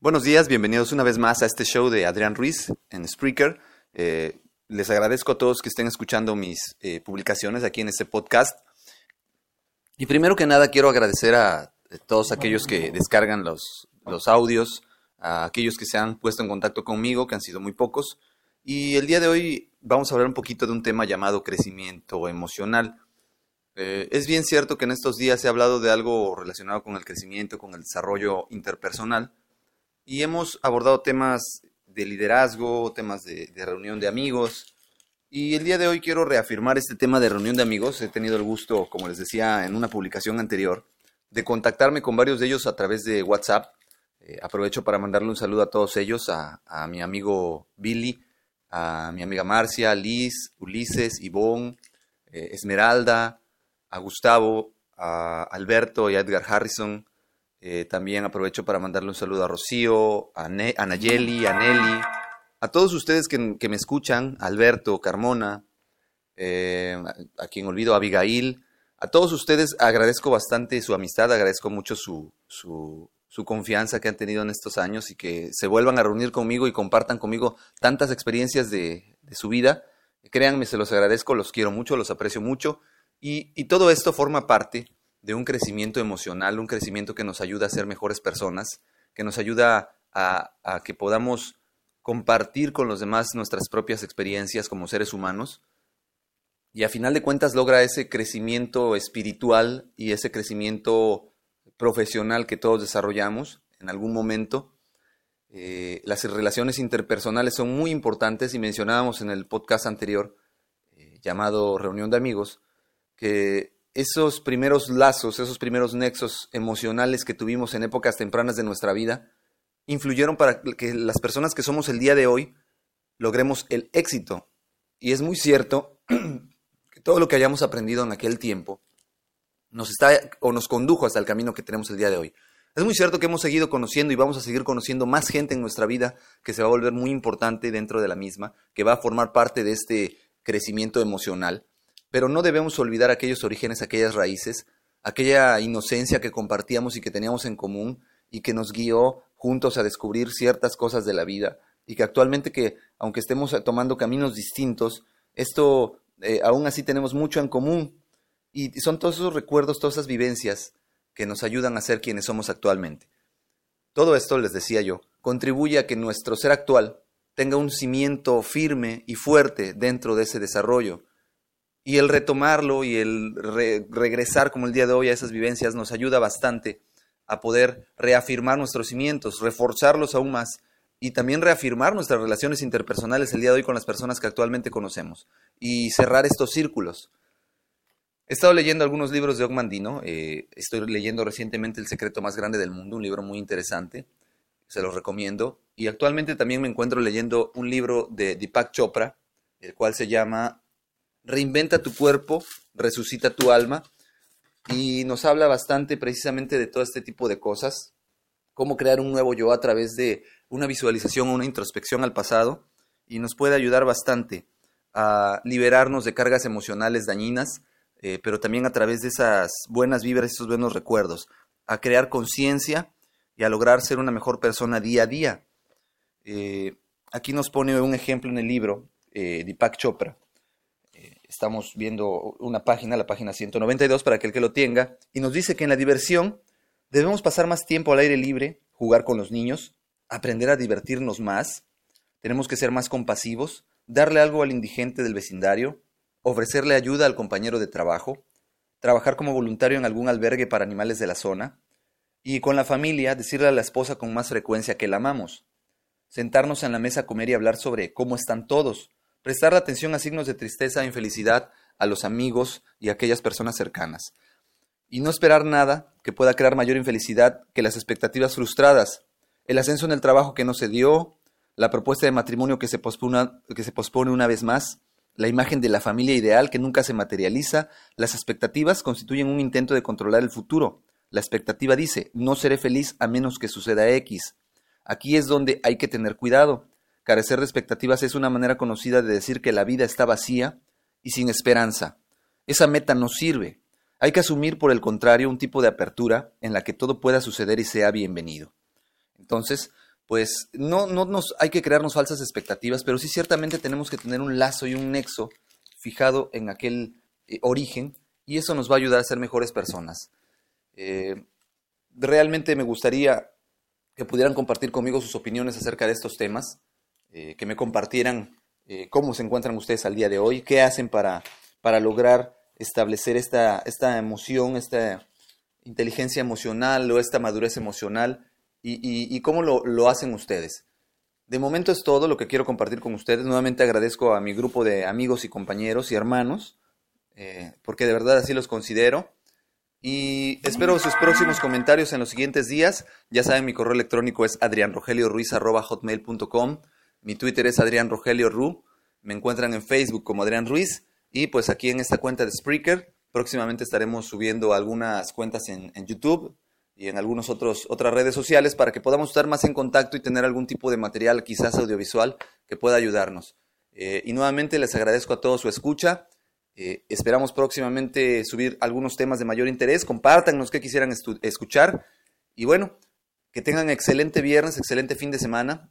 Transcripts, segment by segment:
Buenos días, bienvenidos una vez más a este show de Adrián Ruiz en Spreaker. Eh, les agradezco a todos que estén escuchando mis eh, publicaciones aquí en este podcast. Y primero que nada quiero agradecer a todos aquellos que descargan los, los audios, a aquellos que se han puesto en contacto conmigo, que han sido muy pocos. Y el día de hoy vamos a hablar un poquito de un tema llamado crecimiento emocional. Eh, es bien cierto que en estos días se ha hablado de algo relacionado con el crecimiento, con el desarrollo interpersonal, y hemos abordado temas de liderazgo, temas de, reunión de amigos, y el día de hoy quiero reafirmar este tema de reunión de amigos. He tenido el gusto, como les decía en una publicación anterior, de contactarme con varios de ellos a través de WhatsApp. Eh, aprovecho para mandarle un saludo a todos ellos, a, mi amigo Billy, a mi amiga Marcia, Liz, Ulises, Ivonne, eh, Esmeralda, a Gustavo, a Alberto y a Edgar Harrison. Eh, también aprovecho para mandarle un saludo a Rocío, a, Nayeli, a Nelly, a todos ustedes que, me escuchan, Alberto, Carmona, eh, a quien olvido, Abigail. A todos ustedes agradezco bastante su amistad, agradezco mucho su, su, confianza que han tenido en estos años y que se vuelvan a reunir conmigo y compartan conmigo tantas experiencias de, de su vida. Créanme, se los agradezco, los quiero mucho, los aprecio mucho y, todo esto forma parte de un crecimiento emocional, un crecimiento que nos ayuda a ser mejores personas, que nos ayuda a, que podamos compartir con los demás nuestras propias experiencias como seres humanos. Y a final de cuentas logra ese crecimiento espiritual y ese crecimiento profesional que todos desarrollamos en algún momento. Eh, las relaciones interpersonales son muy importantes y mencionábamos en el podcast anterior eh, llamado Reunión de Amigos, que esos primeros lazos, esos primeros nexos emocionales que tuvimos en épocas tempranas de nuestra vida, influyeron para que las personas que somos el día de hoy logremos el éxito. Y es muy cierto que todo lo que hayamos aprendido en aquel tiempo nos está o nos condujo hasta el camino que tenemos el día de hoy. Es muy cierto que hemos seguido conociendo y vamos a seguir conociendo más gente en nuestra vida que se va a volver muy importante dentro de la misma, que va a formar parte de este crecimiento emocional pero no debemos olvidar aquellos orígenes, aquellas raíces, aquella inocencia que compartíamos y que teníamos en común y que nos guió juntos a descubrir ciertas cosas de la vida. Y que actualmente que aunque estemos tomando caminos distintos, esto eh, aún así tenemos mucho en común. Y son todos esos recuerdos, todas esas vivencias que nos ayudan a ser quienes somos actualmente. Todo esto, les decía yo, contribuye a que nuestro ser actual tenga un cimiento firme y fuerte dentro de ese desarrollo, y el retomarlo y el regresar como el día de hoy a esas vivencias nos ayuda bastante a poder reafirmar nuestros cimientos, reforzarlos aún más y también reafirmar nuestras relaciones interpersonales el día de hoy con las personas que actualmente conocemos y cerrar estos círculos. He estado leyendo algunos libros de Ogmandino, eh, estoy leyendo recientemente El secreto más grande del mundo, un libro muy interesante, se los recomiendo, y actualmente también me encuentro leyendo un libro de Deepak Chopra, el cual se llama reinventa tu cuerpo, resucita tu alma y nos habla bastante precisamente de todo este tipo de cosas, cómo crear un nuevo yo a través de una visualización o una introspección al pasado y nos puede ayudar bastante a liberarnos de cargas emocionales dañinas, eh, pero también a través de esas buenas vibras, esos buenos recuerdos, a crear conciencia y a lograr ser una mejor persona día a día. Eh, aquí nos pone un ejemplo en el libro, eh, Deepak Chopra, estamos viendo una página, la página 192 para aquel que lo tenga, y nos dice que en la diversión Debemos pasar más tiempo al aire libre, jugar con los niños, aprender a divertirnos más. Tenemos que ser más compasivos, darle algo al indigente del vecindario, ofrecerle ayuda al compañero de trabajo, trabajar como voluntario en algún albergue para animales de la zona, y con la familia decirle a la esposa con más frecuencia que la amamos, sentarnos en la mesa a comer y hablar sobre cómo están todos, prestar atención a signos de tristeza e infelicidad a los amigos y a aquellas personas cercanas, y no esperar nada que pueda crear mayor infelicidad que las expectativas frustradas, el ascenso en el trabajo que no se dio, la propuesta de matrimonio que se que se pospone una vez más, la imagen de la familia ideal que nunca se materializa, las expectativas constituyen un intento de controlar el futuro. La expectativa dice, no seré feliz a menos que suceda X. Aquí es donde hay que tener cuidado. Carecer de expectativas es una manera conocida de decir que la vida está vacía y sin esperanza. Esa meta no sirve. Hay que asumir, por el contrario, un tipo de apertura en la que todo pueda suceder y sea bienvenido. Entonces, pues no, no nos hay que crearnos falsas expectativas, pero sí ciertamente tenemos que tener un lazo y un nexo fijado en aquel eh, origen y eso nos va a ayudar a ser mejores personas. Eh, realmente me gustaría que pudieran compartir conmigo sus opiniones acerca de estos temas, eh, que me compartieran cómo se encuentran ustedes al día de hoy, qué hacen para, para lograr establecer esta, esta emoción, esta inteligencia emocional o esta madurez emocional y, cómo lo, hacen ustedes. De momento es todo lo que quiero compartir con ustedes. Nuevamente agradezco a mi grupo de amigos y compañeros y hermanos, eh, porque de verdad así los considero. Y espero sus próximos comentarios en los siguientes días. Ya saben, mi correo electrónico es adrianrogelioruiz.com. Mi Twitter es adrianrogelioru. Me encuentran en Facebook como Adrián Ruiz. Y pues aquí en esta cuenta de Spreaker, próximamente estaremos subiendo algunas cuentas en, en YouTube, y en algunas otras redes sociales para que podamos estar más en contacto y tener algún tipo de material, quizás audiovisual, que pueda ayudarnos. Eh, y nuevamente les agradezco a todos su escucha. Eh, esperamos próximamente subir algunos temas de mayor interés. Compártanos qué quisieran escuchar. Y bueno, que tengan excelente viernes, excelente fin de semana.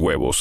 huevos.